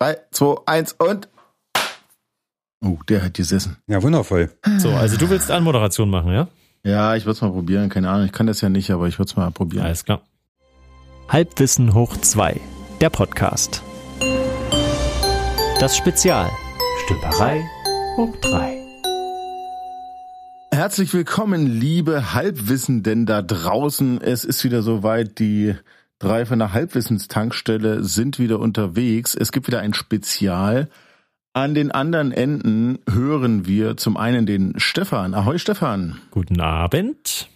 3, 2, 1 und. Oh, der hat gesessen. Ja, wundervoll. So, also du willst Anmoderation machen, ja? Ja, ich würde es mal probieren. Keine Ahnung, ich kann das ja nicht, aber ich würde es mal probieren. Alles klar. Halbwissen hoch 2, der Podcast. Das Spezial. Stümperei hoch 3. Herzlich willkommen, liebe Halbwissenden da draußen. Es ist wieder soweit, die drei von der Halbwissenstankstelle sind wieder unterwegs. Es gibt wieder ein Spezial. An den anderen Enden hören wir zum einen den Stefan. Ahoi Stefan. Guten Abend.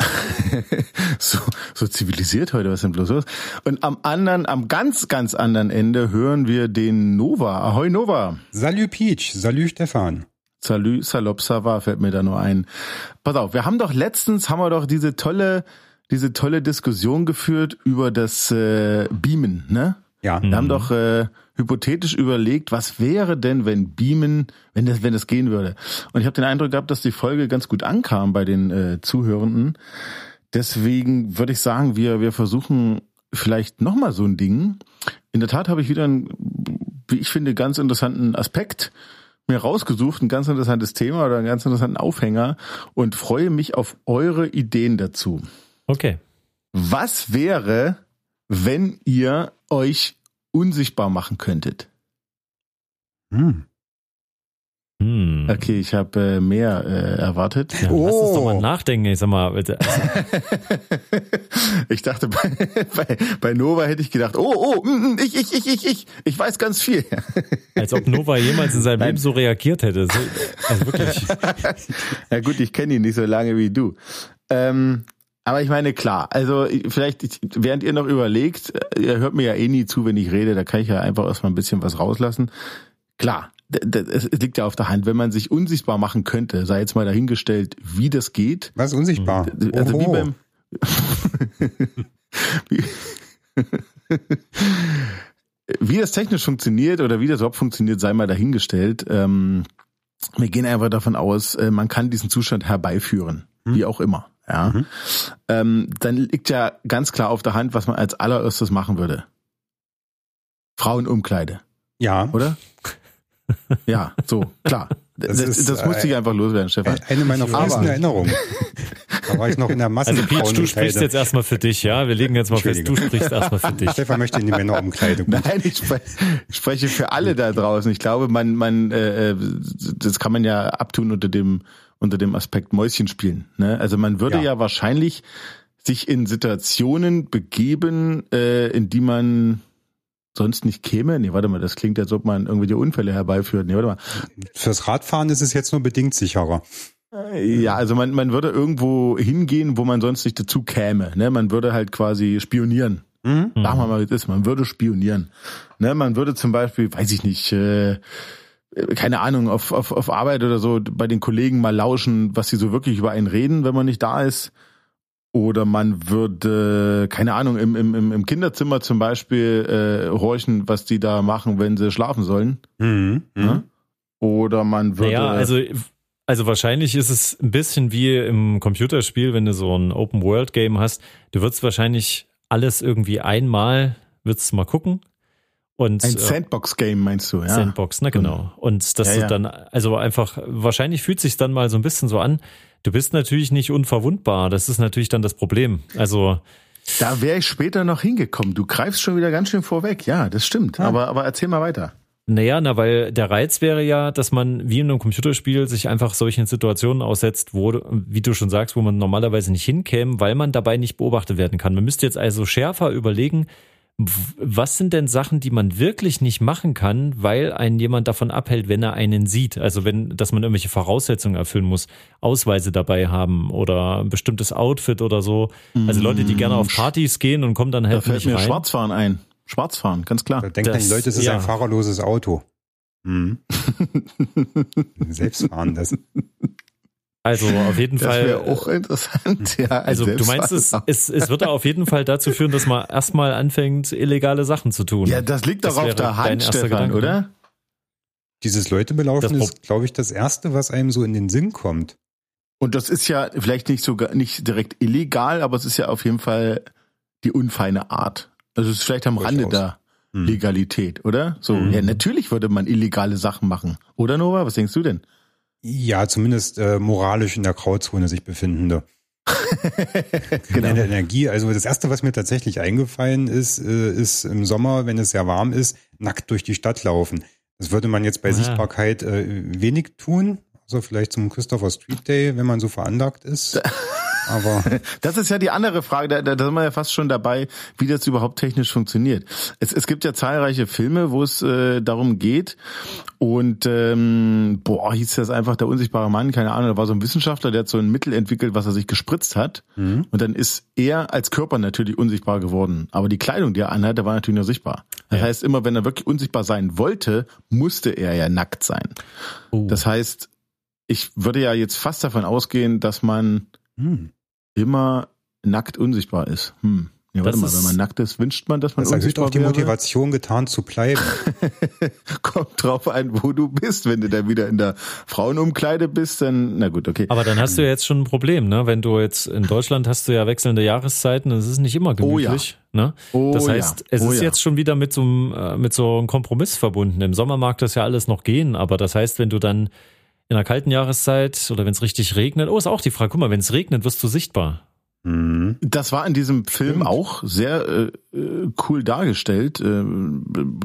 so, so zivilisiert heute, was denn bloß los? Und am anderen, am ganz, ganz anderen Ende hören wir den Nova. Ahoi Nova. Salü Peach, salü Stefan. Salü Salop Sava fällt mir da nur ein. Pass auf, wir haben doch letztens, haben wir doch diese tolle, diese tolle Diskussion geführt über das äh, Beamen, ne? Ja. Wir haben doch äh, hypothetisch überlegt, was wäre denn, wenn Beamen, wenn das, wenn das gehen würde. Und ich habe den Eindruck gehabt, dass die Folge ganz gut ankam bei den äh, Zuhörenden. Deswegen würde ich sagen, wir, wir versuchen vielleicht nochmal so ein Ding. In der Tat habe ich wieder einen, wie ich finde, ganz interessanten Aspekt mir rausgesucht, ein ganz interessantes Thema oder einen ganz interessanten Aufhänger und freue mich auf eure Ideen dazu. Okay. Was wäre, wenn ihr euch unsichtbar machen könntet? Hm. Hm. Okay, ich habe äh, mehr äh, erwartet. Ja, Lass uns doch mal Oh. nachdenken. Ich sag mal, bitte. ich dachte, bei, bei, bei Nova hätte ich gedacht, oh, oh, mm, mm, ich, ich, ich, ich, ich, ich weiß ganz viel. als ob Nova jemals in seinem Nein. Leben so reagiert hätte. So, also wirklich. ja gut, ich kenne ihn nicht so lange wie du. Ähm, aber ich meine, klar, also ich- vielleicht, ich- während ihr noch überlegt, äh, ihr hört mir ja eh nie zu, wenn ich rede, da kann ich ja einfach erstmal ein bisschen was rauslassen. Klar, es liegt ja auf der Hand, wenn man sich unsichtbar machen könnte, sei jetzt mal dahingestellt, wie das geht. Was unsichtbar? Also wie Oho. beim wie, wie das technisch funktioniert oder wie das überhaupt funktioniert, sei mal dahingestellt. Ähm, wir gehen einfach davon aus, äh, man kann diesen Zustand herbeiführen, wie auch immer. Ja, ähm, dann liegt ja ganz klar auf der Hand, was man als allererstes machen würde. Frauenumkleide, Ja. oder? ja, so klar. Das, Das das, ist, musste ich einfach loswerden, Stefan. Eine meiner frühesten Erinnerungen. Da war ich noch in der Masse. Also Peach, du sprichst jetzt erstmal für dich, ja? Wir legen jetzt mal fest, du sprichst erstmal für dich. Stefan möchte in die Männerumkleide. Gut. Nein, ich spre ich spreche für alle da draußen. Ich glaube, man, man, äh, äh, das kann man ja abtun unter dem unter dem Aspekt Mäuschen spielen. Ne? Also man würde ja. Ja. wahrscheinlich sich in Situationen begeben, äh, in die man sonst nicht käme. Nee, warte mal, das klingt, als ob man irgendwelche Unfälle herbeiführt. Nee, warte mal. Fürs Radfahren ist es jetzt nur bedingt sicherer. Ja, also man, man würde irgendwo hingehen, wo man sonst nicht dazu käme. Ne? Man würde halt quasi spionieren. Mhm. Sagen wir mal, wie es ist. Man würde spionieren. Ne? Man würde zum Beispiel, weiß ich nicht, äh, keine Ahnung, auf, auf, auf Arbeit oder so bei den Kollegen mal lauschen, was sie so wirklich über einen reden, wenn man nicht da ist. Oder man würde, keine Ahnung, im, im, im im Kinderzimmer zum Beispiel äh, horchen, was die da machen, wenn sie schlafen sollen. Mhm. Mhm. Ja? Oder man würde. Naja, also, also wahrscheinlich ist es ein bisschen wie im Computerspiel, wenn du so ein Open-World-Game hast. Du würdest wahrscheinlich alles irgendwie einmal, würdest mal gucken. Und, ein äh, Sandbox-Game meinst du, ja? Sandbox, ne, genau. Und das Ja, ist ja. dann, also einfach, wahrscheinlich fühlt sich dann mal so ein bisschen so an, du bist natürlich nicht unverwundbar. Das ist natürlich dann das Problem. Also, Da wäre ich später noch hingekommen. Du greifst schon wieder ganz schön vorweg. Ja, das stimmt. Aber, aber erzähl mal weiter. naja, na, weil der Reiz wäre ja, dass man wie in einem Computerspiel sich einfach solchen Situationen aussetzt, wo, wie du schon sagst, wo man normalerweise nicht hinkäme, weil man dabei nicht beobachtet werden kann. Man müsste jetzt also schärfer überlegen, was sind denn Sachen, die man wirklich nicht machen kann, weil einen jemand davon abhält, wenn er einen sieht? Also wenn, dass man irgendwelche Voraussetzungen erfüllen muss, Ausweise dabei haben oder ein bestimmtes Outfit oder so. Also Leute, die gerne auf Partys gehen und kommen dann Da halt fällt nicht mir rein. Schwarzfahren ein. Schwarzfahren, ganz klar. Da denken Das- die Leute, es ist ja. ein fahrerloses Auto. Mhm. Selbstfahren, das. Also auf jeden Das Fall. wäre auch interessant. Ja, Also du meinst, es, es, es wird da auf jeden Fall dazu führen, dass man erstmal anfängt, illegale Sachen zu tun. Ja, das liegt Das doch auf der Hand, Stefan, Gedanke, oder? Dieses Leute belaufen Das ist, glaube ich, das Erste, was einem so in den Sinn kommt. Und das ist ja vielleicht nicht sogar nicht direkt illegal, aber es ist ja auf jeden Fall die unfeine Art. Also es ist vielleicht am Rande da Hm. Legalität, oder? So, Mhm. ja, natürlich würde man illegale Sachen machen. Oder Nova? Was denkst du denn? Ja, zumindest äh, moralisch in der Grauzone sich befindende. Genau. In der Energie, also das erste, was mir tatsächlich eingefallen ist, äh, ist im Sommer, wenn es sehr warm ist, nackt durch die Stadt laufen. Das würde man jetzt bei Ah. Sichtbarkeit äh, wenig tun. Also vielleicht zum Christopher Street Day, wenn man so veranlagt ist. Aber Das ist ja die andere Frage, da, da da sind wir ja fast schon dabei, wie das überhaupt technisch funktioniert. Es, es gibt ja zahlreiche Filme, wo es äh, darum geht und ähm, boah, hieß das einfach der unsichtbare Mann, keine Ahnung, da war so ein Wissenschaftler, der hat so ein Mittel entwickelt, was er sich gespritzt hat Mhm. und dann ist er als Körper natürlich unsichtbar geworden, aber die Kleidung, die er anhatte, war natürlich nur sichtbar. Das Ja. heißt, immer wenn er wirklich unsichtbar sein wollte, musste er ja nackt sein. Oh. Das heißt, ich würde ja jetzt fast davon ausgehen, dass man hm, immer nackt unsichtbar ist. Hm. Ja, warte Das mal, ist- wenn man nackt ist, wünscht man, dass man das erhöht unsichtbar auch die wäre? Motivation, getan zu bleiben. Kommt drauf an, wo du bist. Wenn du dann wieder in der Frauenumkleide bist, dann, na gut, okay. Aber dann hast du ja jetzt schon ein Problem, ne? Wenn du jetzt in Deutschland hast du ja wechselnde Jahreszeiten, das ist nicht immer Oh ja. gemütlich, ne? Oh Das ja. heißt, es Oh ist ja. jetzt schon wieder mit so einem äh, mit so einem Kompromiss verbunden. Im Sommer mag das ja alles noch gehen, aber das heißt, wenn du dann in einer kalten Jahreszeit oder wenn es richtig regnet, oh, ist auch die Frage, guck mal, wenn es regnet, wirst du sichtbar. Hm. Das war in diesem Film auch sehr äh, äh, cool dargestellt. Äh,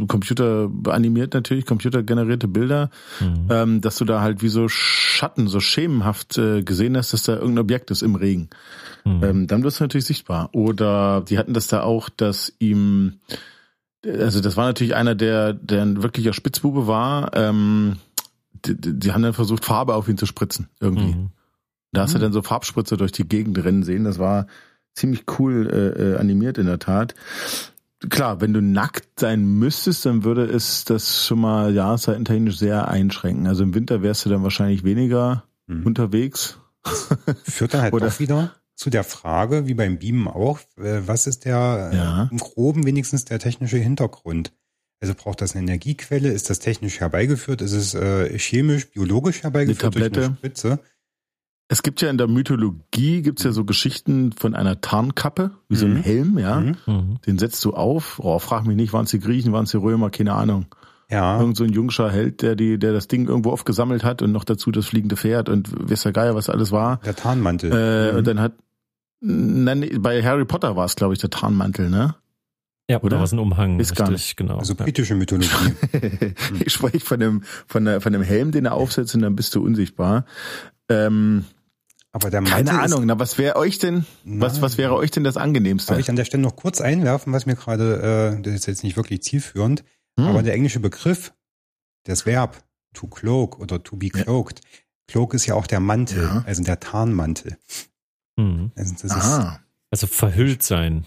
Computer animiert natürlich, computergenerierte Bilder, Mhm. ähm, dass du da halt wie so Schatten, so schemenhaft äh, gesehen hast, dass da irgendein Objekt ist im Regen. Mhm. Ähm, dann wirst du natürlich sichtbar. Oder die hatten das da auch, dass ihm, also das war natürlich einer, der, der ein wirklicher Spitzbube war. Ähm, die, die haben dann versucht, Farbe auf ihn zu spritzen irgendwie. Mhm. Da hast du dann so Farbspritzer durch die Gegend rennen sehen. Das war ziemlich cool äh, äh, animiert in der Tat. Klar, wenn du nackt sein müsstest, dann würde es das schon mal jahreszeitentechnisch sehr einschränken. Also im Winter wärst du dann wahrscheinlich weniger Hm. unterwegs. Führt dann halt Oder- auch wieder zu der Frage, wie beim Beamen auch, äh, was ist der, Ja. äh, im Groben wenigstens der technische Hintergrund? Also braucht das eine Energiequelle? Ist das technisch herbeigeführt? Ist es äh, chemisch, biologisch herbeigeführt durch Tablette? eine Spritze? Es gibt ja in der Mythologie gibt's ja so Geschichten von einer Tarnkappe, wie so ein Mhm. Helm, ja. Mhm. Mhm. Den setzt du auf. Oh, frag mich nicht, waren es die Griechen, waren es die Römer, keine Ahnung. Ja, Irgend so ein jungscher Held, der die, der das Ding irgendwo aufgesammelt hat und noch dazu das fliegende Pferd und weiß der Geier, was alles war. der Tarnmantel. Äh, Mhm. Und dann hat, nein, bei Harry Potter war es, glaube ich, der Tarnmantel, ne? Ja, oder Oder? was ein Umhang, Ist gar richtig, genau. also ja. britische Mythologie. ich spreche von dem, von, der, von dem Helm, den er aufsetzt und dann bist du unsichtbar. Ähm, Aber der keine Mantel Ahnung, na, was wäre euch denn, was, Nein. was wäre euch denn das angenehmste? Darf ich an der Stelle noch kurz einwerfen, was mir gerade, äh, das ist jetzt nicht wirklich zielführend, Hm. aber der englische Begriff, das Verb to cloak oder to be cloaked, cloak ist ja auch der Mantel, Ja. also der Tarnmantel. Mhm. Also das ist, Aha. Also verhüllt sein.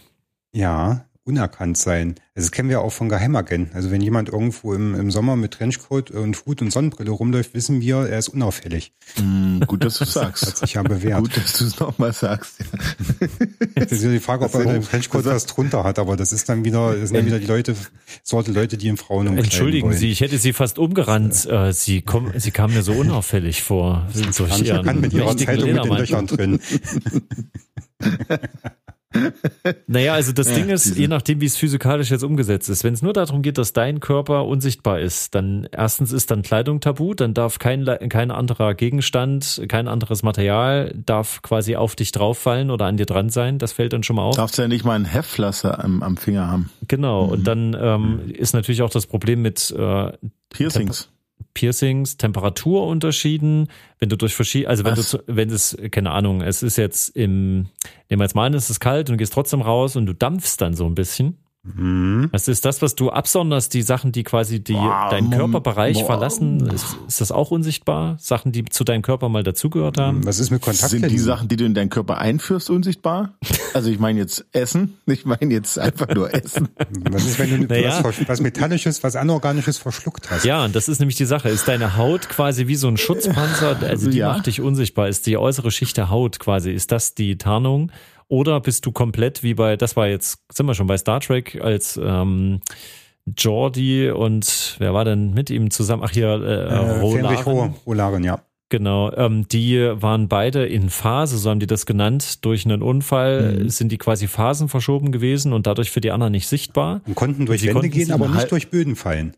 ja, unerkannt sein. Also das kennen wir auch von Geheimagenten. Also wenn jemand irgendwo im, im Sommer mit Trenchcoat und Hut und Sonnenbrille rumläuft, wissen wir, er ist unauffällig. Hm, gut, dass du Hat sagst. sich ja bewährt. Gut, dass du es nochmal sagst. Das ist ja die Frage, ob er dem Trenchcoat was drunter hat, aber das ist dann wieder, das sind dann wieder die Leute, Sorte Leute, die in Frauen umkleiden Entschuldigen wollen. Sie, ich hätte Sie fast umgerannt. Äh, Sie, kommen, Sie kamen mir so unauffällig vor. Sind Gar nicht erkannt mit ihrer Zeitung mit den Löchern drin. Naja, also das Ja, Ding ist, diese- je nachdem, wie es physikalisch jetzt umgesetzt ist, wenn es nur darum geht, dass dein Körper unsichtbar ist, dann erstens ist dann Kleidung tabu, dann darf kein, kein anderer Gegenstand, kein anderes Material darf quasi auf dich drauffallen oder an dir dran sein. Das fällt dann schon mal auf. Darfst ja nicht mal ein Heftpflaster am, am Finger haben. Genau. Mhm. Und dann ähm, ist natürlich auch das Problem mit äh, Piercings. Piercings, Temperaturunterschieden, wenn du durch verschiedene, also wenn Was? du, wenn es, keine Ahnung, es ist jetzt im, nehmen wir jetzt mal an, es ist kalt und du gehst trotzdem raus und du dampfst dann so ein bisschen. Mhm. Das ist das, was du absonderst, die Sachen, die quasi die, Boah, deinen Körperbereich boah. verlassen. Ist, ist das auch unsichtbar? Sachen, die zu deinem Körper mal dazugehört haben? Was ist mit Kontaktlinsen? Sind die Sachen, die du in deinen Körper einführst, unsichtbar? Also ich meine jetzt Essen, ich meine jetzt einfach nur Essen. Was ist, wenn du Naja. was, was Metallisches, was Anorganisches verschluckt hast? Ja, und das ist nämlich die Sache. Ist deine Haut quasi wie so ein Schutzpanzer? Also die Ja. macht dich unsichtbar. Ist die äußere Schicht der Haut quasi? Ist das die Tarnung? Oder bist du komplett wie bei, das war jetzt, sind wir schon bei Star Trek, als ähm, Jordi und wer war denn mit ihm zusammen? Ach hier, äh, Äh, Rolaren. Roh, Rohlaren, ja. Genau, ähm, die waren beide in Phase, so haben die das genannt. Durch einen Unfall Mhm. sind die quasi Phasen verschoben gewesen und dadurch für die anderen nicht sichtbar. Und konnten durch Sie Wände konnten gehen, aber nicht durch Böden fallen.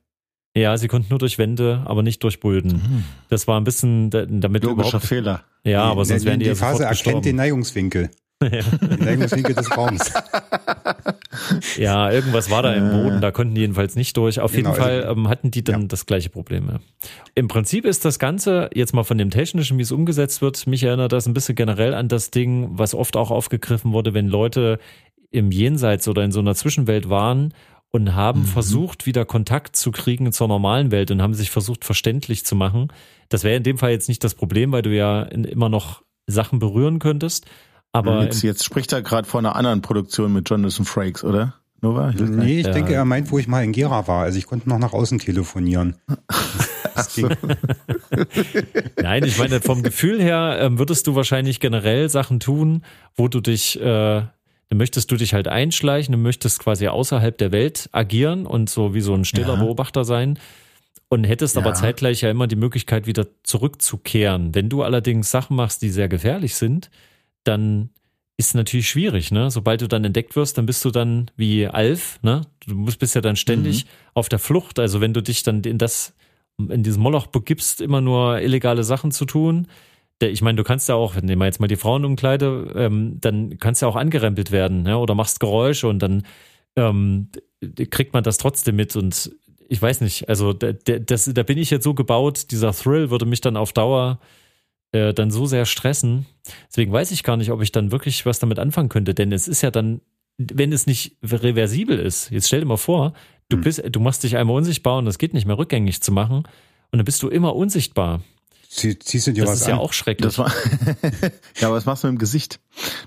Ja, sie konnten nur durch Wände, aber nicht durch Böden. Mhm. Das war ein bisschen, da- damit Logischer Fehler. ja, aber sonst die, wären die, die ja Phase erkennt gestorben. den Neigungswinkel. Den Neigungswinkel des Raums. Ja, irgendwas war da im Äh. Boden, da konnten die jedenfalls nicht durch. Auf Genau, jeden Fall also- ähm, hatten die dann Ja. das gleiche Problem. Ja. Im Prinzip ist das Ganze, jetzt mal von dem Technischen, wie es umgesetzt wird, mich erinnert das ein bisschen generell an das Ding, was oft auch aufgegriffen wurde, wenn Leute im Jenseits oder in so einer Zwischenwelt waren und haben Mhm. versucht, wieder Kontakt zu kriegen zur normalen Welt und haben sich versucht, verständlich zu machen. Das wäre in dem Fall jetzt nicht das Problem, weil du ja in- immer noch Sachen berühren könntest. Aber jetzt, jetzt spricht er gerade von einer anderen Produktion mit Jonathan Frakes, oder? Nova? Ich. Nee, ich Ja. denke, er meint, wo ich mal in Gera war. Also ich konnte noch nach außen telefonieren. Nein, ich meine, vom Gefühl her ähm, würdest du wahrscheinlich generell Sachen tun, wo du dich, äh, dann möchtest du dich halt einschleichen, du möchtest quasi außerhalb der Welt agieren und so wie so ein stiller Ja. Beobachter sein und hättest aber Ja. zeitgleich ja immer die Möglichkeit, wieder zurückzukehren. Wenn du allerdings Sachen machst, die sehr gefährlich sind, dann ist natürlich schwierig, ne? Sobald du dann entdeckt wirst, dann bist du dann wie Alf, ne? Du musst, bist ja dann ständig auf der Flucht. Also wenn du dich dann in das, in diesen Moloch begibst, immer nur illegale Sachen zu tun, der, ich meine, du kannst ja auch, nehmen wir jetzt mal die Frauenumkleide, ähm, dann kannst du ja auch angerempelt werden, ne? Oder machst Geräusche und dann ähm, kriegt man das trotzdem mit und ich weiß nicht, also da, da- das, da bin ich jetzt so gebaut, dieser Thrill würde mich dann auf Dauer äh, dann so sehr stressen. Deswegen weiß ich gar nicht, ob ich dann wirklich was damit anfangen könnte, denn es ist ja dann, wenn es nicht reversibel ist, jetzt stell dir mal vor, du Hm. bist, du machst dich einmal unsichtbar und das geht nicht mehr rückgängig zu machen und dann bist du immer unsichtbar. Zieh, ziehst du dir Das ist ja an? auch schrecklich. War ja, aber was machst du mit dem Gesicht?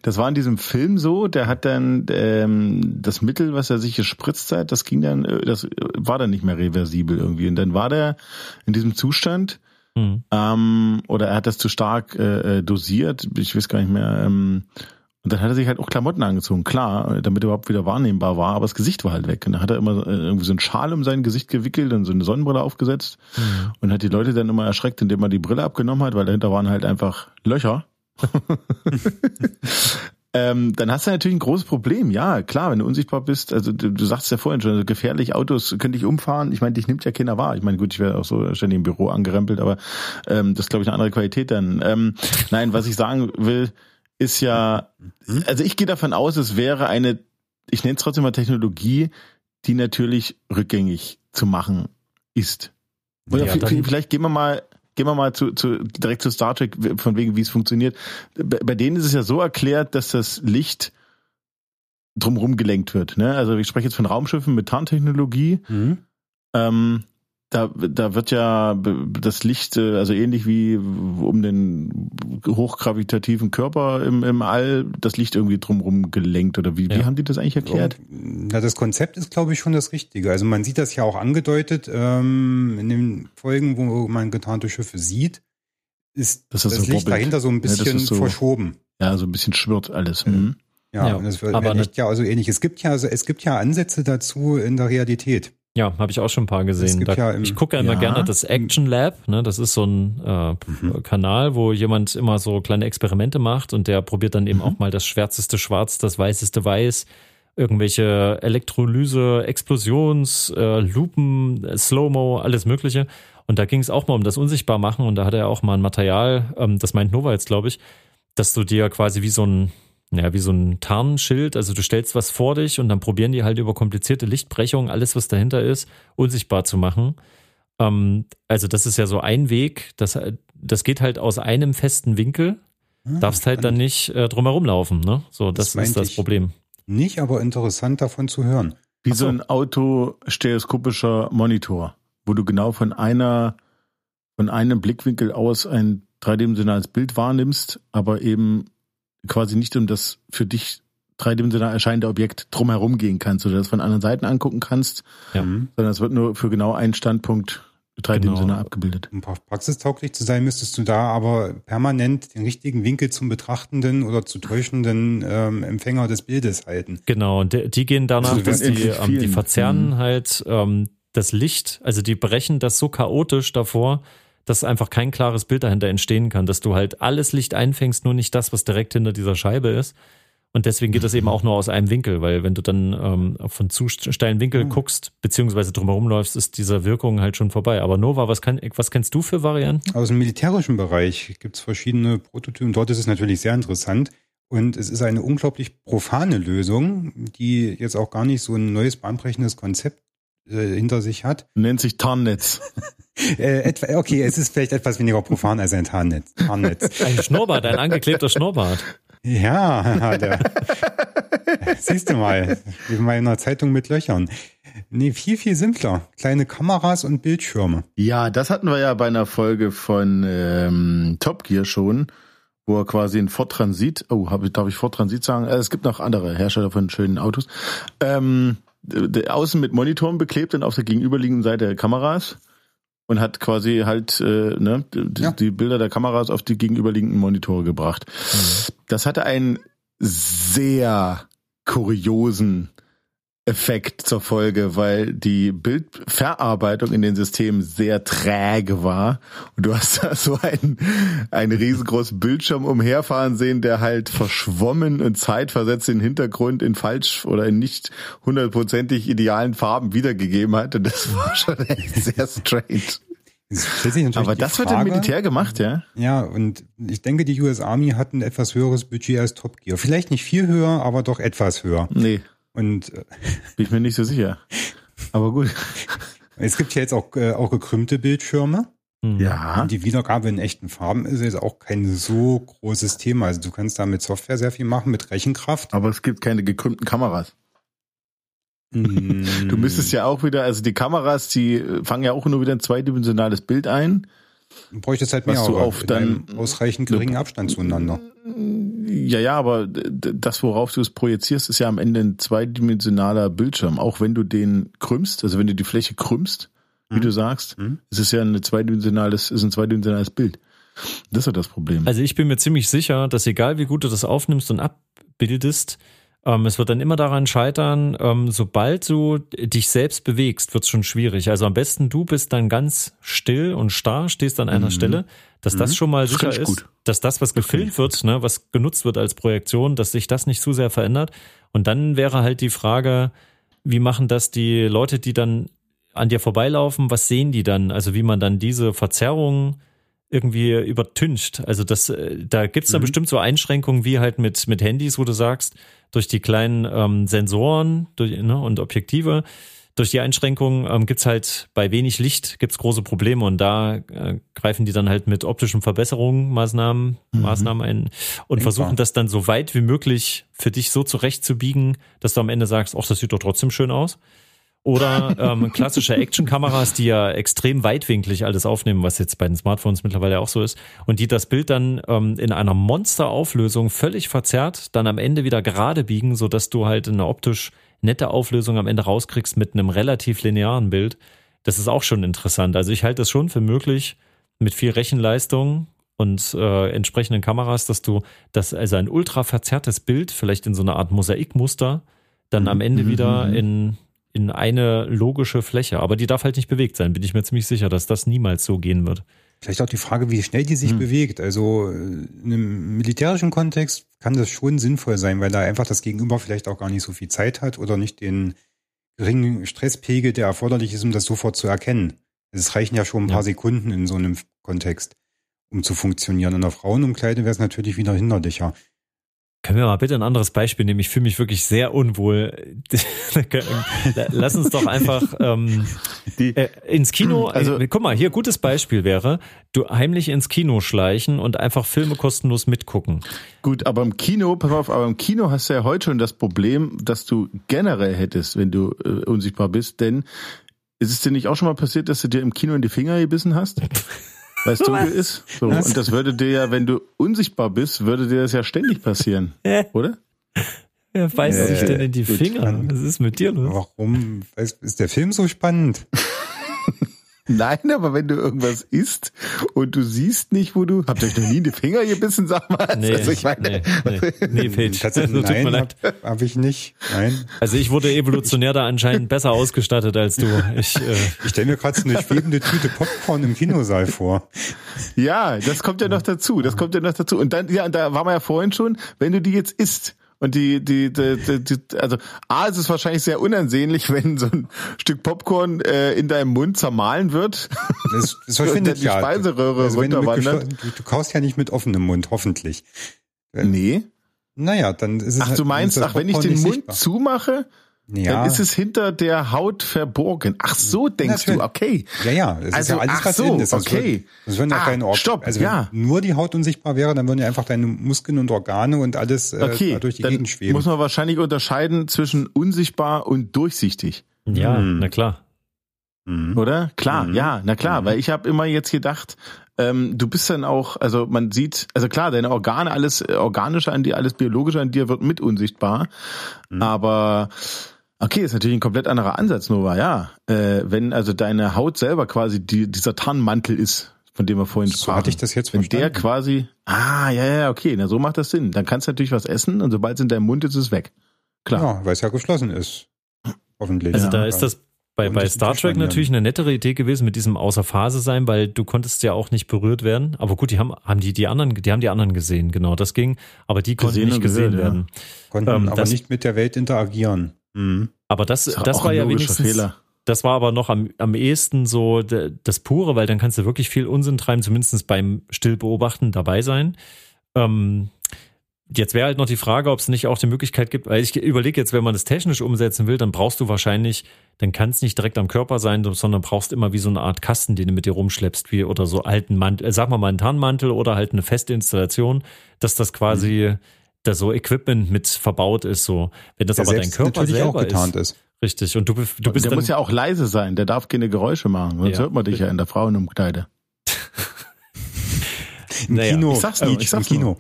Das war in diesem Film so, der hat dann ähm, das Mittel, was er sich gespritzt hat, das ging dann, äh, das äh, war dann nicht mehr reversibel irgendwie. Und dann war der in diesem Zustand, Hm. ähm, oder er hat das zu stark äh, äh, dosiert, ich weiß gar nicht mehr. Ähm, und dann hat er sich halt auch Klamotten angezogen, klar, damit er überhaupt wieder wahrnehmbar war, aber das Gesicht war halt weg. Und dann hat er immer äh, irgendwie so einen Schal um sein Gesicht gewickelt und so eine Sonnenbrille aufgesetzt Hm. und hat die Leute dann immer erschreckt, indem er die Brille abgenommen hat, weil dahinter waren halt einfach Löcher. ähm, dann hast du natürlich ein großes Problem. Ja, klar, wenn du unsichtbar bist, also du, du sagst ja vorhin schon, also gefährlich, Autos können dich umfahren. Ich meine, dich nimmt ja keiner wahr. Ich meine, gut, ich wäre auch so ständig im Büro angerempelt, aber ähm, das ist, glaube ich, eine andere Qualität dann. Ähm, nein, was ich sagen will, ist ja, also ich gehe davon aus, es wäre eine, ich nenne es trotzdem mal Technologie, die natürlich rückgängig zu machen ist. Oder Ja, vielleicht gehen wir mal, gehen wir mal zu, zu, direkt zu Star Trek, von wegen, wie es funktioniert. Bei, bei denen ist es ja so erklärt, dass das Licht drumherum gelenkt wird. Ne? Also ich spreche jetzt von Raumschiffen mit Tarntechnologie. Mhm. Ähm, da, da wird ja das Licht, äh, also ähnlich wie um den hochgravitativen Körper im, im All, das Licht irgendwie drumherum gelenkt. Oder wie, wie Ja. haben die das eigentlich erklärt? Na, das Konzept ist, glaube ich, schon das Richtige. Also man sieht das ja auch angedeutet ähm, in den Folgen, wo man getarnte Schiffe sieht, ist Das das, ist so Licht wobbelt. dahinter so ein Ja, das bisschen ist so- verschoben. Ja, so ein bisschen schwirrt alles. Mhm. Ja, Ja, und das wird aber Licht ja also ähnlich. Es gibt ja, also es gibt ja Ansätze dazu in der Realität. Ja, habe ich auch schon ein paar gesehen. Da, ja im- ich gucke ja immer Ja. gerne das Action Lab. Ne? Das ist so ein äh, Mhm. Kanal, wo jemand immer so kleine Experimente macht und der probiert dann eben Mhm. auch mal das schwärzeste Schwarz, das weißeste Weiß, irgendwelche Elektrolyse, Explosions, äh, Lupen, äh, Slow-Mo, alles Mögliche. Und da ging es auch mal um das Unsichtbarmachen und da hat er auch mal ein Material, ähm, das meint Nova jetzt, glaube ich, dass du dir quasi wie so ein ja, wie so ein Tarnschild, also du stellst was vor dich und dann probieren die halt über komplizierte Lichtbrechungen, alles was dahinter ist, unsichtbar zu machen. Ähm, also das ist ja so ein Weg, das, das geht halt aus einem festen Winkel, Ah, darfst halt dann nicht äh, drumherum laufen, ne? So, Das das, ist das. Problem. Nicht, aber interessant davon zu hören. Wie so. so ein autostereoskopischer Monitor, wo du genau von einer, von einem Blickwinkel aus ein dreidimensionales Bild wahrnimmst, aber eben quasi nicht um das für dich dreidimensional erscheinende Objekt drumherum gehen kannst, oder das von anderen Seiten angucken kannst, Ja. Mhm. sondern es wird nur für genau einen Standpunkt dreidimensional Genau. abgebildet. Um pra- praxistauglich zu sein, müsstest du da aber permanent den richtigen Winkel zum betrachtenden oder zu täuschenden ähm, Empfänger des Bildes halten. Genau, und die, die gehen danach, Also dass die, ähm, die verzerren Mhm. halt ähm, das Licht, also die brechen das so chaotisch davor, dass einfach kein klares Bild dahinter entstehen kann, dass du halt alles Licht einfängst, nur nicht das, was direkt hinter dieser Scheibe ist. Und deswegen geht das eben auch nur aus einem Winkel, weil wenn du dann ähm, von zu steilen Winkel mhm. guckst, beziehungsweise drumherum läufst, ist dieser Wirkung halt schon vorbei. Aber Nova, was, kann, was kennst du für Varianten? Aus dem militärischen Bereich gibt es verschiedene Prototypen. Dort ist es natürlich sehr interessant. Und es ist eine unglaublich profane Lösung, die jetzt auch gar nicht so ein neues bahnbrechendes Konzept hinter sich hat. Nennt sich Tarnnetz. äh, etwa, okay, es ist vielleicht etwas weniger profan als ein Tarnnetz. Tarnnetz. Ein Schnurrbart, ein angeklebter Schnurrbart. Ja, der, siehst du mal, wie bei einer Zeitung mit Löchern. Nee, viel, viel simpler. Kleine Kameras und Bildschirme. Ja, das hatten wir ja bei einer Folge von ähm, Top Gear schon, wo er quasi ein Ford Transit, oh, hab ich, darf ich Ford Transit sagen? Äh, es gibt noch andere Hersteller von schönen Autos. Ähm, außen mit Monitoren beklebt und auf der gegenüberliegenden Seite Kameras und hat quasi halt äh, ne, die, ja. die Bilder der Kameras auf die gegenüberliegenden Monitore gebracht. Mhm. Das hatte einen sehr kuriosen Effekt zur Folge, weil die Bildverarbeitung in den Systemen sehr träge war. Und du hast da so einen, einen riesengroßen Bildschirm umherfahren sehen, der halt verschwommen und zeitversetzt den Hintergrund in falsch oder in nicht hundertprozentig idealen Farben wiedergegeben hat. Und das war schon echt sehr strange. Aber das Frage, wird im Militär gemacht, ja? Ja, und ich denke, die US Army hat ein etwas höheres Budget als Top Gear. Vielleicht nicht viel höher, aber doch etwas höher. Nee. Und äh, bin ich mir nicht so sicher. Aber gut. Es gibt ja jetzt auch, äh, auch gekrümmte Bildschirme. Mhm. Ja. Und die Wiedergabe in echten Farben ist jetzt auch kein so großes Thema. Also du kannst da mit Software sehr viel machen, mit Rechenkraft. Aber es gibt keine gekrümmten Kameras. Mm. Du müsstest ja auch wieder, also die Kameras, die fangen ja auch nur wieder ein zweidimensionales Bild ein. Du bräuchtest halt mehr, du auf dann ausreichend geringen Abstand zueinander. Ja, ja, aber das, worauf du es projizierst, ist ja am Ende ein zweidimensionaler Bildschirm. Auch wenn du den krümmst, also wenn du die Fläche krümmst, wie mhm. du sagst, mhm. ist es ja ein zweidimensionales, ist ein zweidimensionales Bild. Das ist ja das Problem. Also ich bin mir ziemlich sicher, dass egal wie gut du das aufnimmst und abbildest, ähm, es wird dann immer daran scheitern, ähm, sobald du dich selbst bewegst, wird es schon schwierig. Also am besten du bist dann ganz still und starr, stehst an einer mhm. Stelle, dass mhm. das schon mal das sicher ist, gut. dass das, was das gefilmt wird, ne, was genutzt wird als Projektion, dass sich das nicht zu sehr verändert. Und dann wäre halt die Frage, wie machen das die Leute, die dann an dir vorbeilaufen, was sehen die dann? Also wie man dann diese Verzerrung irgendwie übertüncht. Also das, äh, da gibt's dann mhm. bestimmt so Einschränkungen wie halt mit, mit Handys, wo du sagst, durch die kleinen ähm, Sensoren durch, ne, und Objektive, durch die Einschränkungen ähm, gibt's halt bei wenig Licht gibt's große Probleme und da äh, greifen die dann halt mit optischen Verbesserungen, Maßnahmen, mhm. Maßnahmen ein und Denkbar. versuchen das dann so weit wie möglich für dich so zurechtzubiegen, dass du am Ende sagst, ach, das sieht doch trotzdem schön aus. Oder ähm, klassische Actionkameras, die ja extrem weitwinklig alles aufnehmen, was jetzt bei den Smartphones mittlerweile auch so ist, und die das Bild dann ähm, in einer Monsterauflösung völlig verzerrt, dann am Ende wieder gerade biegen, so dass du halt eine optisch nette Auflösung am Ende rauskriegst mit einem relativ linearen Bild. Das ist auch schon interessant. Also ich halte das schon für möglich, mit viel Rechenleistung und äh, entsprechenden Kameras, dass du das also ein ultra verzerrtes Bild, vielleicht in so einer Art Mosaikmuster, dann am Ende mhm. wieder mhm. in in eine logische Fläche. Aber die darf halt nicht bewegt sein, bin ich mir ziemlich sicher, dass das niemals so gehen wird. Vielleicht auch die Frage, wie schnell die sich hm. bewegt. Also äh, in einem militärischen Kontext kann das schon sinnvoll sein, weil da einfach das Gegenüber vielleicht auch gar nicht so viel Zeit hat oder nicht den geringen Stresspegel, der erforderlich ist, um das sofort zu erkennen. Es reichen ja schon ein paar ja. Sekunden in so einem Kontext, um zu funktionieren. In der Frauenumkleide wäre es natürlich wieder hinderlicher. Können wir mal bitte ein anderes Beispiel nehmen? Ich fühle mich wirklich sehr unwohl. Lass uns doch einfach ähm, äh, ins Kino. Also guck mal, hier gutes Beispiel wäre, du heimlich ins Kino schleichen und einfach Filme kostenlos mitgucken. Gut, aber im Kino, pass auf, aber im Kino hast du ja heute schon das Problem, dass du generell hättest, wenn du äh, unsichtbar bist, denn ist es dir nicht auch schon mal passiert, dass du dir im Kino in die Finger gebissen hast? weil es dunkel ist. So. Und das würde dir ja, wenn du unsichtbar bist, würde dir das ja ständig passieren, oder? Wer beißt äh, sich denn in die Finger? Was ist mit dir los? Warum ist der Film so spannend? Nein, aber wenn du irgendwas isst und du siehst nicht, wo du. Habt ihr euch noch nie in die Finger gebissen, sag mal? Nee, also ich meine, nee, nee, nee Page. Also, tut mir nein, leid. habe hab ich nicht. Nein. Also ich wurde evolutionär da anscheinend besser ausgestattet als du. Ich, äh, Ich stelle mir gerade so eine schwebende Tüte Popcorn im Kinosaal vor. ja, das kommt ja noch dazu. Das kommt ja noch dazu. Und dann, ja, und da waren wir ja vorhin schon, wenn du die jetzt isst. Und die, die, die, die, die also A, ist es wahrscheinlich sehr unansehnlich, wenn so ein Stück Popcorn äh, in deinem Mund zermahlen wird. Das, das verschwindet dann die ja. Speiseröhre also runterwandert. du, du kaust ja nicht mit offenem Mund, hoffentlich. Nee. Naja, dann ist es Ach, halt- du meinst, ach, wenn ich den Mund sichtbar. zumache, ja, dann ist es hinter der Haut verborgen. Ach so, denkst Natürlich. du, okay. ja, ja, es ist Also, ja alles, ach was so, in ist. Sonst okay. Würden, sonst würden ja Ah, keine Organe. stopp, also wenn ja. nur die Haut unsichtbar wäre, dann würden ja einfach deine Muskeln und Organe und alles äh, Okay, durch die dann Gegend schweben. muss man wahrscheinlich unterscheiden zwischen unsichtbar und durchsichtig, ja, Hm. na klar. Mhm. oder? Klar, Mhm. ja, na klar, Mhm. weil ich habe immer jetzt gedacht, ähm, du bist dann auch, also man sieht, also klar, deine Organe, alles äh, organische an dir, alles biologische an dir wird mit unsichtbar, Mhm. aber okay, ist natürlich ein komplett anderer Ansatz, Nova, ja. Äh, wenn also deine Haut selber quasi die, dieser Tarnmantel ist, von dem wir vorhin So sprachen. hatte ich das jetzt Wenn der verstanden. quasi, ah, ja, ja, okay, na so macht das Sinn. Dann kannst du natürlich was essen und sobald es in deinem Mund ist, ist es weg. Klar. Ja, weil es ja geschlossen ist. Hoffentlich. Also Ja. da ist das bei, bei Star Trek natürlich eine nettere Idee gewesen mit diesem außer Phase sein, weil du konntest ja auch nicht berührt werden. Aber gut, die haben, haben die, die anderen, die haben die anderen gesehen, genau, das ging. Aber die konnten Gesehen nicht und gesehen gehört, ja. werden. Konnten ähm, aber das- nicht mit der Welt interagieren. Mhm. Aber das, das auch war ja wenigstens, Fehler. das war aber noch am, am ehesten so das Pure, weil dann kannst du wirklich viel Unsinn treiben, zumindest beim Stillbeobachten dabei sein. Ähm, jetzt wäre halt noch die Frage, ob es nicht auch die Möglichkeit gibt, weil ich überlege jetzt, wenn man das technisch umsetzen will, dann brauchst du wahrscheinlich, dann kann es nicht direkt am Körper sein, sondern brauchst immer wie so eine Art Kasten, den du mit dir rumschleppst, wie oder so alten Mantel, äh, sag mal mal einen Tarnmantel oder halt eine feste Installation, dass das quasi da so Equipment mit verbaut ist, so. Wenn das Der aber dein Körper natürlich auch selber getarnt ist, ist. richtig. Und du, du bist der dann, muss ja auch leise sein, der darf keine Geräusche machen, sonst Ja. hört man dich ja in der Frauenumkleide. Im Naja, Kino. ich sag's nur, Beach, ich sag's im Kino.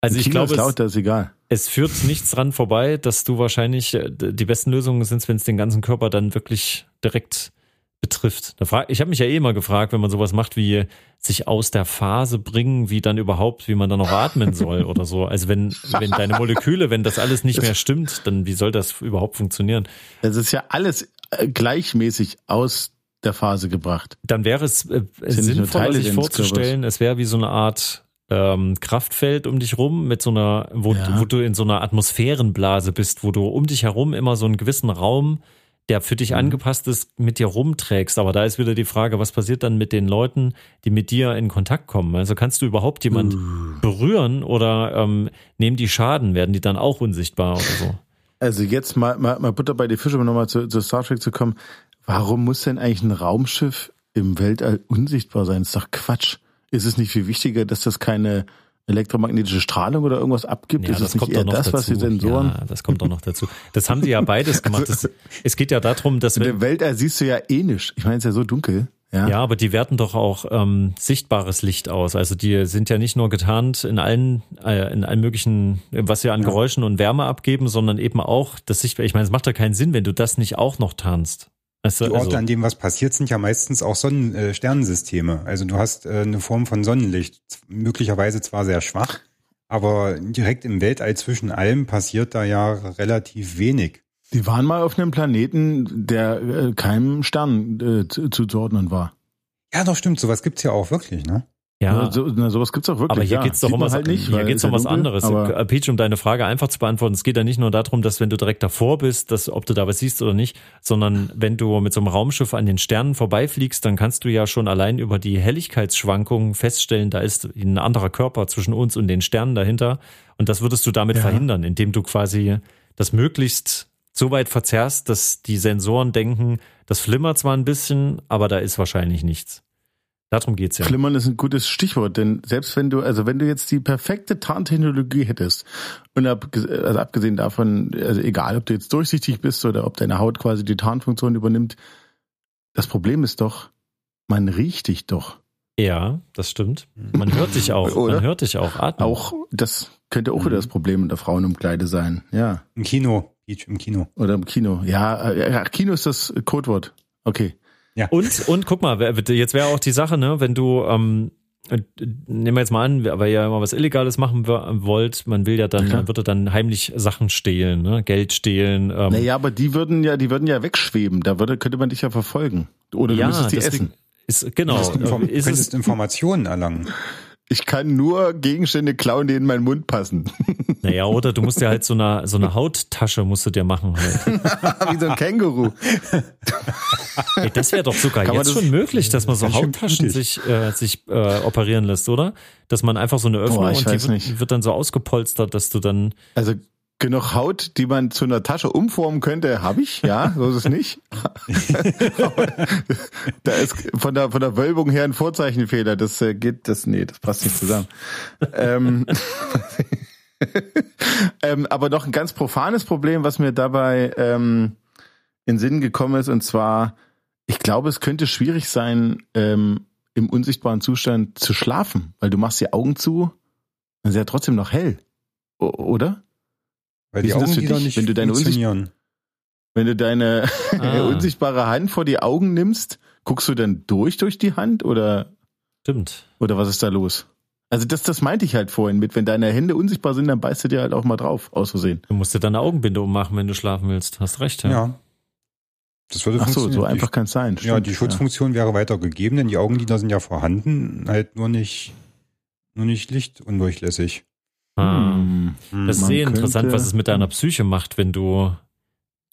also ich Kino glaube, laut, es, das ist egal. es führt nichts dran vorbei, dass du wahrscheinlich äh, die besten Lösungen sind, wenn es den ganzen Körper dann wirklich direkt betrifft. Ich habe mich ja eh immer gefragt, wenn man sowas macht, wie sich aus der Phase bringen, wie dann überhaupt, wie man dann noch atmen soll oder so. Also wenn, wenn deine Moleküle, wenn das alles nicht mehr stimmt, dann wie soll das überhaupt funktionieren? Es ist ja alles äh, gleichmäßig aus der Phase gebracht. Dann wäre es äh, Teile sich vorzustellen, es wäre wie so eine Art ähm, Kraftfeld um dich rum, mit so einer, wo, Ja. wo du in so einer Atmosphärenblase bist, wo du um dich herum immer so einen gewissen Raum, der für Mhm. dich angepasst ist, mit dir rumträgst. Aber da ist wieder die Frage, was passiert dann mit den Leuten, die mit dir in Kontakt kommen? Also kannst du überhaupt jemand Uh. berühren oder ähm, nehmen die Schaden? Werden die dann auch unsichtbar oder so? Also jetzt mal, mal, mal Butter bei die Fische, um nochmal zu, zu Star Trek zu kommen. Warum muss denn eigentlich ein Raumschiff im Weltall unsichtbar sein? Das ist doch Quatsch. Ist es nicht viel wichtiger, dass das keine elektromagnetische Strahlung oder irgendwas abgibt? ist es nicht eher das, was die Sensoren? Ja, das kommt doch noch dazu. Das haben die ja beides gemacht. Das, es geht ja darum, dass In wenn, dem Weltall siehst du ja eh nicht. Ich meine, es ist ja so dunkel. Ja. Ja, aber die werten doch auch ähm, sichtbares Licht aus. Also die sind ja nicht nur getarnt in allen, äh, in allen möglichen, was sie an Geräuschen und Wärme abgeben, sondern eben auch das Sichtbar. Ich meine, es macht doch keinen Sinn, wenn du das nicht auch noch tarnst. Du, Die Orte, also, an denen was passiert, sind ja meistens auch Sonnen äh, Sternensysteme. Also du hast äh, eine Form von Sonnenlicht, möglicherweise zwar sehr schwach, aber direkt im Weltall zwischen allem passiert da ja relativ wenig. Die waren mal auf einem Planeten, der äh, keinem Stern äh, zu- zuzuordnen war. Ja, doch stimmt, sowas gibt's ja auch wirklich, ne? Ja. So, na, sowas gibt's auch wirklich. Aber hier ja. geht's doch um was, halt nicht. hier geht's um was dunkel, anderes. Äh, Peach, um deine Frage einfach zu beantworten, es geht ja nicht nur darum, dass wenn du direkt davor bist, dass, ob du da was siehst oder nicht, sondern wenn du mit so einem Raumschiff an den Sternen vorbeifliegst, dann kannst du ja schon allein über die Helligkeitsschwankungen feststellen, da ist ein anderer Körper zwischen uns und den Sternen dahinter. Und das würdest du damit Ja. verhindern, indem du quasi das möglichst so weit verzerrst, dass die Sensoren denken, das flimmert zwar ein bisschen, aber da ist wahrscheinlich nichts. Darum geht's ja. Flimmern ist ein gutes Stichwort, denn selbst wenn du, also wenn du jetzt die perfekte Tarntechnologie hättest, und ab, also abgesehen davon, also egal, ob du jetzt durchsichtig bist oder ob deine Haut quasi die Tarnfunktion übernimmt, das Problem ist doch, man riecht dich doch. Ja, das stimmt. Man hört dich auch. Oder? Man hört dich auch atmen. Auch, das könnte auch wieder das Problem in der Frauenumkleide sein. Ja. Im Kino, im Kino. Oder im Kino. Ja, äh, ja, Kino ist das Codewort. Okay. Ja. Und, und guck mal, wer- jetzt wäre auch die Sache, ne, wenn du, ähm, äh, nehmen wir jetzt mal an, weil ihr ja immer was Illegales machen wollt, man will ja dann, man würde dann heimlich Sachen stehlen, ne, Geld stehlen. Ähm, Naja, aber die würden ja, die würden ja wegschweben. Da würde, könnte man dich ja verfolgen. Oder du müsstest die essen. Ist, genau. Du inform äh, ist könntest es, Informationen erlangen. Ich kann nur Gegenstände klauen, die in meinen Mund passen. naja, oder du musst ja halt so eine, so eine Hauttasche musst du dir machen halt. Wie so ein Känguru. Ey, das wäre doch sogar Kann jetzt schon möglich, dass man so Hauttaschen sich, äh, sich äh, operieren lässt, oder? Dass man einfach so eine Öffnung Boah, und die wird, wird dann so ausgepolstert, dass du dann Also genug Haut, die man zu einer Tasche umformen könnte, habe ich, ja, so ist es nicht. Da ist von der von der Wölbung her ein Vorzeichenfehler. Das äh, geht, das nee, das passt nicht zusammen. ähm, ähm, aber noch ein ganz profanes Problem, was mir dabei ähm, in Sinn gekommen ist, und zwar, ich glaube, es könnte schwierig sein, ähm, im unsichtbaren Zustand zu schlafen, weil du machst die Augen zu, dann ist ja trotzdem noch hell, O oder? Weil Wie die Augenlider dich, nicht wenn du deine funktionieren. Wenn du deine Ah. unsichtbare Hand vor die Augen nimmst, guckst du dann durch durch die Hand oder stimmt. oder was ist da los? Also das das meinte ich halt vorhin mit, wenn deine Hände unsichtbar sind, dann beißt du dir halt auch mal drauf aus Versehen. Du musst dir dann eine Augenbinde ummachen, wenn du schlafen willst. Hast recht, ja. Ja. Das würde Ach so, so einfach kann es sein. Die, ja, Stimmt, die Schutzfunktion wäre weiter gegeben, denn die Augenlider sind ja vorhanden, halt nur nicht, nur nicht lichtundurchlässig. Ah. Hm. Das ist sehr interessant, könnte- was es mit deiner Psyche macht, wenn du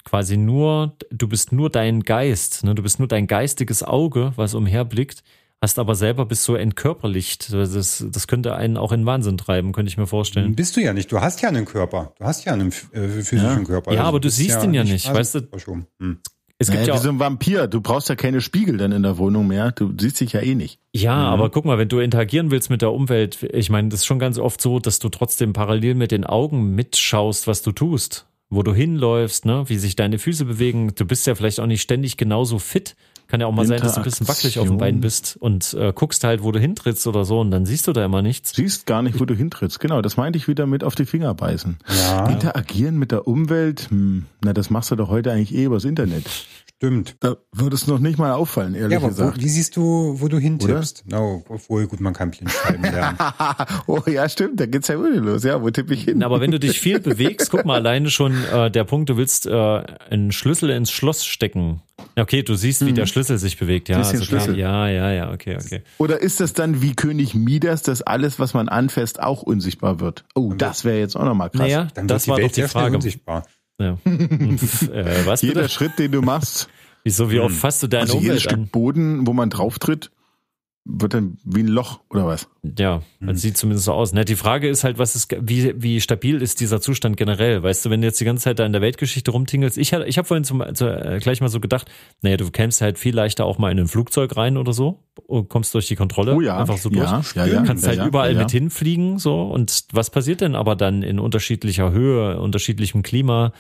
quasi nur, du bist nur dein Geist, ne? du bist nur dein geistiges Auge, was umherblickt, hast aber selber bist so entkörperlicht. Das, das könnte einen auch in Wahnsinn treiben, könnte ich mir vorstellen. Bist du ja nicht. Du hast ja einen Körper. Du hast ja einen äh, physischen Ja. Körper. Ja, aber du siehst ihn ja nicht, quasi weißt du? Hm. Es gibt Naja, ja wie so ein Vampir. Du brauchst ja keine Spiegel dann in der Wohnung mehr. Du siehst dich ja eh nicht. Ja, Mhm. aber guck mal, wenn du interagieren willst mit der Umwelt, ich meine, das ist schon ganz oft so, dass du trotzdem parallel mit den Augen mitschaust, was du tust, wo du hinläufst, ne, wie sich deine Füße bewegen. Du bist ja vielleicht auch nicht ständig genauso fit. Kann ja auch mal sein, dass du ein bisschen wackelig auf dem Bein bist und äh, guckst halt, wo du hintrittst oder so und dann siehst du da immer nichts. Siehst gar nicht, wo du hintrittst. Genau, das meinte ich wieder mit auf die Finger beißen. Ja, Interagieren mit der Umwelt, hm, na, das machst du doch heute eigentlich eh übers Internet. Stimmt. Da würde es noch nicht mal auffallen, ehrlich Ja, aber wo, gesagt. wie siehst du, wo du hintippst? Na, obwohl, gut, man kann blind schreiben lernen. oh ja, stimmt, da geht's ja wirklich los. Ja, wo tippe ich hin? Aber wenn du dich viel bewegst, guck mal alleine schon äh, der Punkt, du willst äh, einen Schlüssel ins Schloss stecken. Okay, du siehst, wie der Schlüssel sich bewegt. Ja, also klar. Ja, ja, ja, okay, okay. Oder ist das dann wie König Midas, dass alles, was man anfasst, auch unsichtbar wird? Oh, das wäre jetzt auch nochmal krass. Naja, Dann das wird war die doch Welt die sehr schnell Frage. unsichtbar. Ja. Äh, was Jeder bitte? Schritt, den du machst, Wieso, wie oft fasst du deine also jedes Umwelt an? Stück Boden, wo man drauf tritt, wird dann wie ein Loch oder was? Ja, das sieht zumindest so aus. Ne? Die Frage ist halt, was ist, wie, wie stabil ist dieser Zustand generell? Weißt du, wenn du jetzt die ganze Zeit da in der Weltgeschichte rumtingelst, ich, hab- ich habe vorhin zum, zu, äh, gleich mal so gedacht, naja, du kämst halt viel leichter auch mal in ein Flugzeug rein oder so und kommst durch die Kontrolle. Oh ja, einfach so durch. ja, ja, ja, Du kannst ja, halt ja, überall mit hinfliegen, so. Und was passiert denn aber dann in unterschiedlicher Höhe, unterschiedlichem Klima?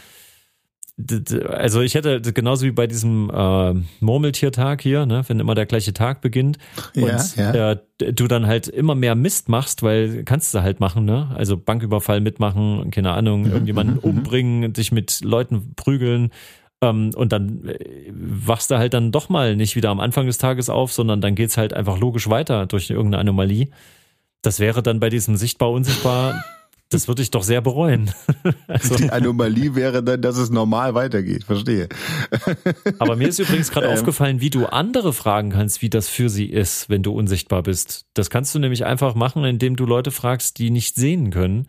Also ich hätte genauso wie bei diesem äh, Murmeltiertag hier, ne, wenn immer der gleiche Tag beginnt und Ja, ja. Äh, du dann halt immer mehr Mist machst, weil kannst du halt machen, ne? Also Banküberfall mitmachen, keine Ahnung, Mhm, irgendjemanden umbringen, dich mit Leuten prügeln. Ähm, und dann äh, wachst du halt dann doch mal nicht wieder am Anfang des Tages auf, sondern dann geht's halt einfach logisch weiter durch irgendeine Anomalie. Das wäre dann bei diesem sichtbar unsichtbar, das würde ich doch sehr bereuen. also, Die Anomalie wäre dann, dass es normal weitergeht. Verstehe. aber mir ist übrigens gerade Ähm. aufgefallen, wie du andere fragen kannst, wie das für sie ist, wenn du unsichtbar bist. Das kannst du nämlich einfach machen, indem du Leute fragst, die nicht sehen können.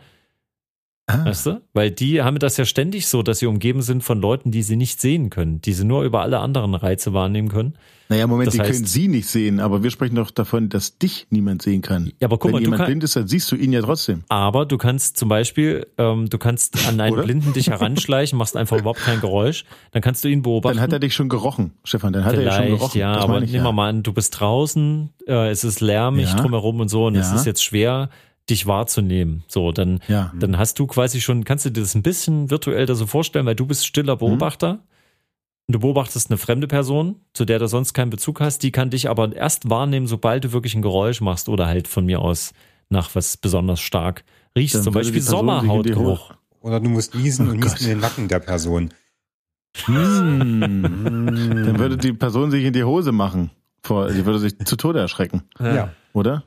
Ah. Weißt du? Weil die haben das ja ständig so, dass sie umgeben sind von Leuten, die sie nicht sehen können, die sie nur über alle anderen Reize wahrnehmen können. Naja, Moment, Das die heißt- können sie nicht sehen, aber wir sprechen doch davon, dass dich niemand sehen kann. Ja, aber guck Wenn mal, du jemand kann- blind ist, dann siehst du ihn ja trotzdem. Aber du kannst zum Beispiel, ähm, du kannst an einen Oder? Blinden dich heranschleichen, machst einfach überhaupt kein Geräusch, dann kannst du ihn beobachten. Dann hat er dich schon gerochen, Stefan. Dann hat er ja schon Vielleicht, gerochen. ja, Das aber ich nehmen wir ja. mal an, du bist draußen, äh, es ist lärmig Ja. drumherum und so und es Ja. ist jetzt schwer, dich wahrzunehmen. So, dann, Ja. dann hast du quasi schon, kannst du dir das ein bisschen virtuell da so vorstellen, weil du bist Mhm. stiller Beobachter. Und du beobachtest eine fremde Person, zu der du sonst keinen Bezug hast, die kann dich aber erst wahrnehmen, sobald du wirklich ein Geräusch machst oder halt von mir aus nach was besonders stark riechst. Dann Zum Beispiel Sommerhautgeruch. Oder du musst niesen Oh und niesen Gott. in den Nacken der Person. Hm. Dann würde die Person sich in die Hose machen. Vor, die würde sich zu Tode erschrecken, Ja. oder?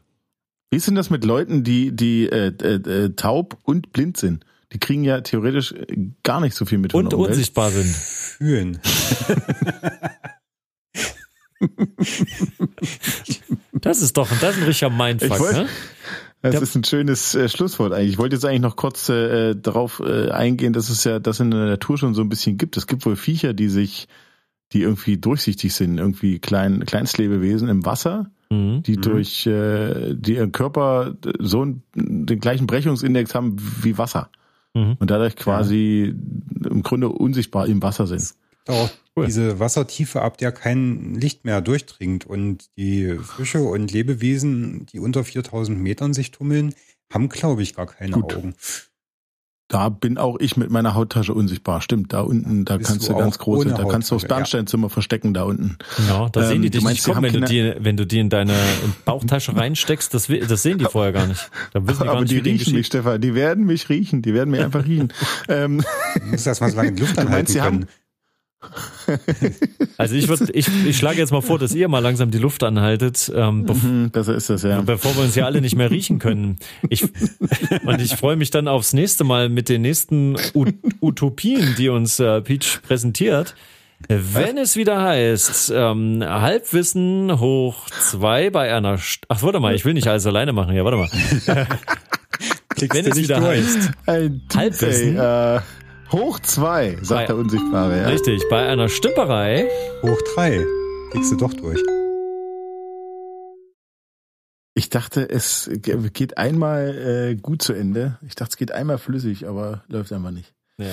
Wie ist denn das mit Leuten, die, die äh, äh, äh, taub und blind sind? Die kriegen ja theoretisch äh, gar nicht so viel mit von Und unsichtbar sind. Fühlen. Das ist doch, das ist ein richtiger Mindfuck, Ich wollt- ne? Das ist ein schönes äh, Schlusswort eigentlich. Ich wollte jetzt eigentlich noch kurz äh, darauf äh, eingehen, dass es ja das in der Natur schon so ein bisschen gibt. Es gibt wohl Viecher, die sich, die irgendwie durchsichtig sind, irgendwie klein, Kleinstlebewesen im Wasser, Mhm. die durch, äh, die ihren Körper so einen, den gleichen Brechungsindex haben wie Wasser Mhm. und dadurch quasi im Grunde unsichtbar im Wasser sind. Auch Cool. diese Wassertiefe, ab der kein Licht mehr durchdringt und die Fische und Lebewesen, die unter 4000 Metern sich tummeln, haben, glaube ich, gar keine Gut. Augen. Da bin auch ich mit meiner Hauttasche unsichtbar. Stimmt, da unten, da Bist kannst du ganz auch große, da kannst du das Hauttasche, ja. Bernsteinzimmer verstecken da unten. Ja, da Ähm, sehen die du dich meinst, nicht die kommen, wenn du, die, wenn du die in deine Bauchtasche reinsteckst, das, das sehen die vorher gar nicht. Da wissen die gar Aber nicht, die riechen mich. Stefan. Die werden mich riechen. Die werden mich einfach riechen. ähm, Du musst erst mal so lange in die Luft Du meinst, anhalten sie haben- können. Also ich würde, ich, ich schlage jetzt mal vor, dass ihr mal langsam die Luft anhaltet, ähm, mhm, besser ist das, ja. bevor wir uns ja alle nicht mehr riechen können. Ich, und ich freue mich dann aufs nächste Mal mit den nächsten U Utopien, die uns äh, Peach präsentiert. Wenn es wieder heißt, ähm, Halbwissen hoch zwei bei einer, St ach warte mal, ich will nicht alles alleine machen, ja warte mal. Wenn es wieder durch. heißt, Ein Halbwissen. äh, hoch zwei, sagt Bei- der Unsichtbare. Ja. richtig, bei einer Stümperei Hoch drei. Klickst du doch durch. Ich dachte, es ge- geht einmal äh, gut zu Ende. Ich dachte, es geht einmal flüssig, aber läuft einfach nicht. Ja.